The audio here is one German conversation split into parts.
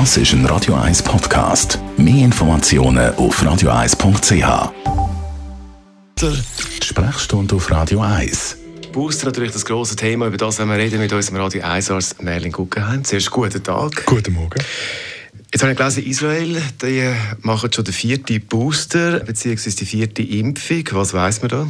Das ist ein Radio 1 Podcast. Mehr Informationen auf radio1.ch. Die Sprechstunde auf Radio 1. Booster natürlich das große Thema, über das wir reden mit unserem Radio 1 Arzt Merlin Guggenheim. Zuerst guten Tag. Guten Morgen. Jetzt habe ich gelesen, Israel die machen schon den vierten Booster bzw. die vierte Impfung. Was weiß man da?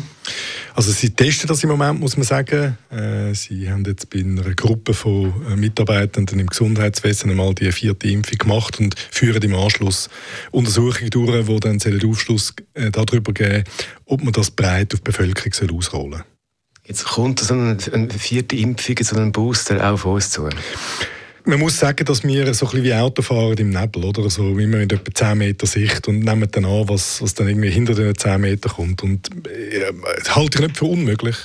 Also sie testen das im Moment, muss man sagen. Äh, sie haben jetzt bei einer Gruppe von äh, Mitarbeitenden im Gesundheitswesen einmal die vierte Impfung gemacht und führen im Anschluss Untersuchungen durch, die dann den Aufschluss äh, darüber geben, ob man das breit auf die Bevölkerung ausrollen soll. Jetzt kommt so eine, eine vierte Impfung, so ein Booster auf uns zu. Man muss sagen, dass wir so ein bisschen wie Autofahrer im Nebel, oder? So, wie man mit etwa 10 Meter Sicht und nehmen dann an, was, was dann irgendwie hinter den 10 Metern kommt. Und äh, halte ich nicht für unmöglich.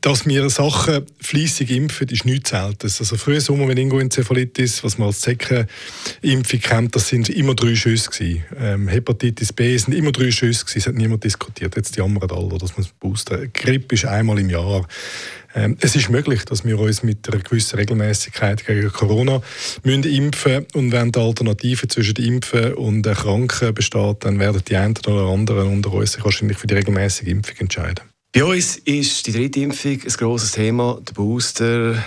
Dass wir Sachen fleissig impfen, ist nichts Seltenes. Also früher Sommer mit Ingoenzephalitis, was man als Zeckenimpfung kennt, das sind immer drei Schüsse gewesen. Ähm, Hepatitis B sind immer drei Schüsse gewesen, es hat niemand diskutiert. Jetzt jammern alle, dass man es boosten. Grippe ist einmal im Jahr. Ähm, es ist möglich, dass wir uns mit einer gewissen Regelmäßigkeit gegen Corona müssen impfen und wenn die Alternative zwischen Impfen und Erkranken besteht, dann werden die einen oder anderen unter uns sich wahrscheinlich für die regelmäßige Impfung entscheiden. Bei uns ist die dritte Impfung ein grosses Thema, der Booster.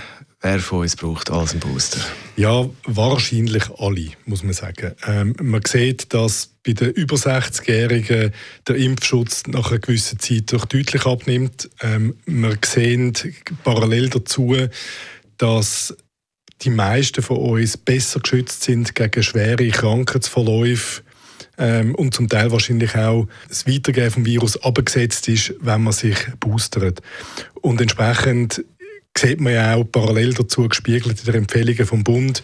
Wer von uns braucht alles einen Booster? Ja, wahrscheinlich alle, muss man sagen. Ähm, man sieht, dass bei den über 60-Jährigen der Impfschutz nach einer gewissen Zeit doch deutlich abnimmt. Ähm, wir sehen parallel dazu, dass die meisten von uns besser geschützt sind gegen schwere Krankheitsverläufe ähm, und zum Teil wahrscheinlich auch das Weitergehen vom Virus abgesetzt ist, wenn man sich boostert. Und entsprechend sieht man ja auch parallel dazu gespiegelt in den Empfehlungen vom Bund.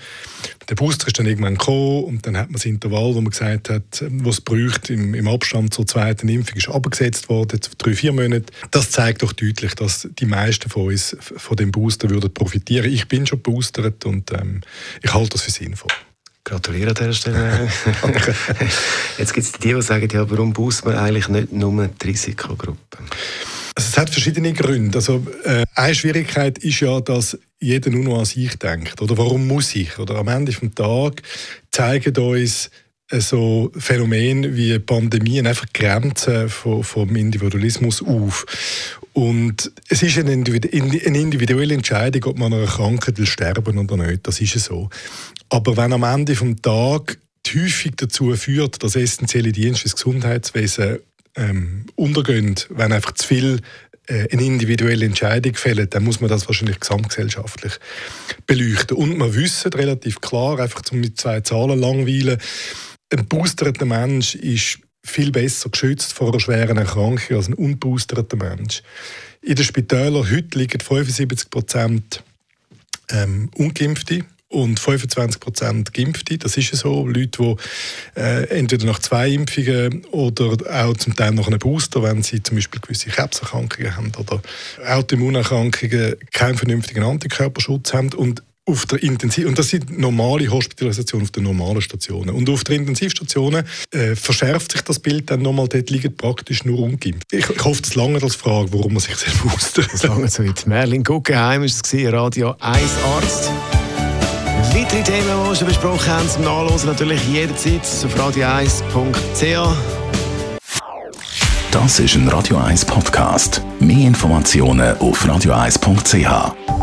Der Booster ist dann irgendwann gekommen und dann hat man das Intervall, wo man gesagt hat, was es braucht im, im Abstand zur zweiten Impfung, ist abgesetzt worden, drei, vier Monate. Das zeigt doch deutlich, dass die meisten von uns von dem Booster würden profitieren. Ich bin schon boostert und ähm, ich halte das für sinnvoll. Gratuliere an dieser Stelle. Jetzt gibt es die, die sagen, ja, warum boostet man eigentlich nicht nur die Risikogruppen? Also es hat verschiedene Gründe. Also, äh, eine Schwierigkeit ist ja, dass jeder nur noch an sich denkt. Oder warum muss ich? Oder am Ende des Tages zeigen uns äh, so Phänomene wie Pandemien einfach Grenzen vom, vom Individualismus auf. Und es ist eine, individuelle Entscheidung, ob man an einer Krankheit will sterben oder nicht. Das ist so. Aber wenn am Ende des Tages die Häufung dazu führt, dass essentielle Dienste des Gesundheitswesens ähm, untergehen, wenn einfach zu viel äh, eine individuelle Entscheidung fällt, dann muss man das wahrscheinlich gesamtgesellschaftlich beleuchten. Und man wissen relativ klar, einfach zum mit zwei Zahlen langweilen, ein boosterter Mensch ist viel besser geschützt vor einer schweren Erkrankung als ein unboosterter Mensch. In den Spitälern heute liegen 75 Prozent ähm, Ungeimpfte und 25 Prozent Geimpfte. Das ist ja so. Leute, die äh, entweder nach zwei Impfungen oder auch zum Teil nach einem Booster, wenn sie zum Beispiel gewisse Krebserkrankungen haben oder Autoimmunerkrankungen, keinen vernünftigen Antikörperschutz haben. Und auf der Intensiv und das sind normale Hospitalisationen auf den normalen Stationen. Und auf der Intensivstationen äh, verschärft sich das Bild dann nochmal, dort liegen praktisch nur ungeimpft. Ich, ich hoffe, das lange als Frage, warum man sich selbst boostert. Das lange so weit. Merlin Guggenheim war es, Radio 1 Arzt. Weitere Themen, die wir schon besprochen haben, zum Nachlesen natürlich jederzeit auf radio1.ch. Das ist ein Radio 1 Podcast. Mehr Informationen auf radio1.ch.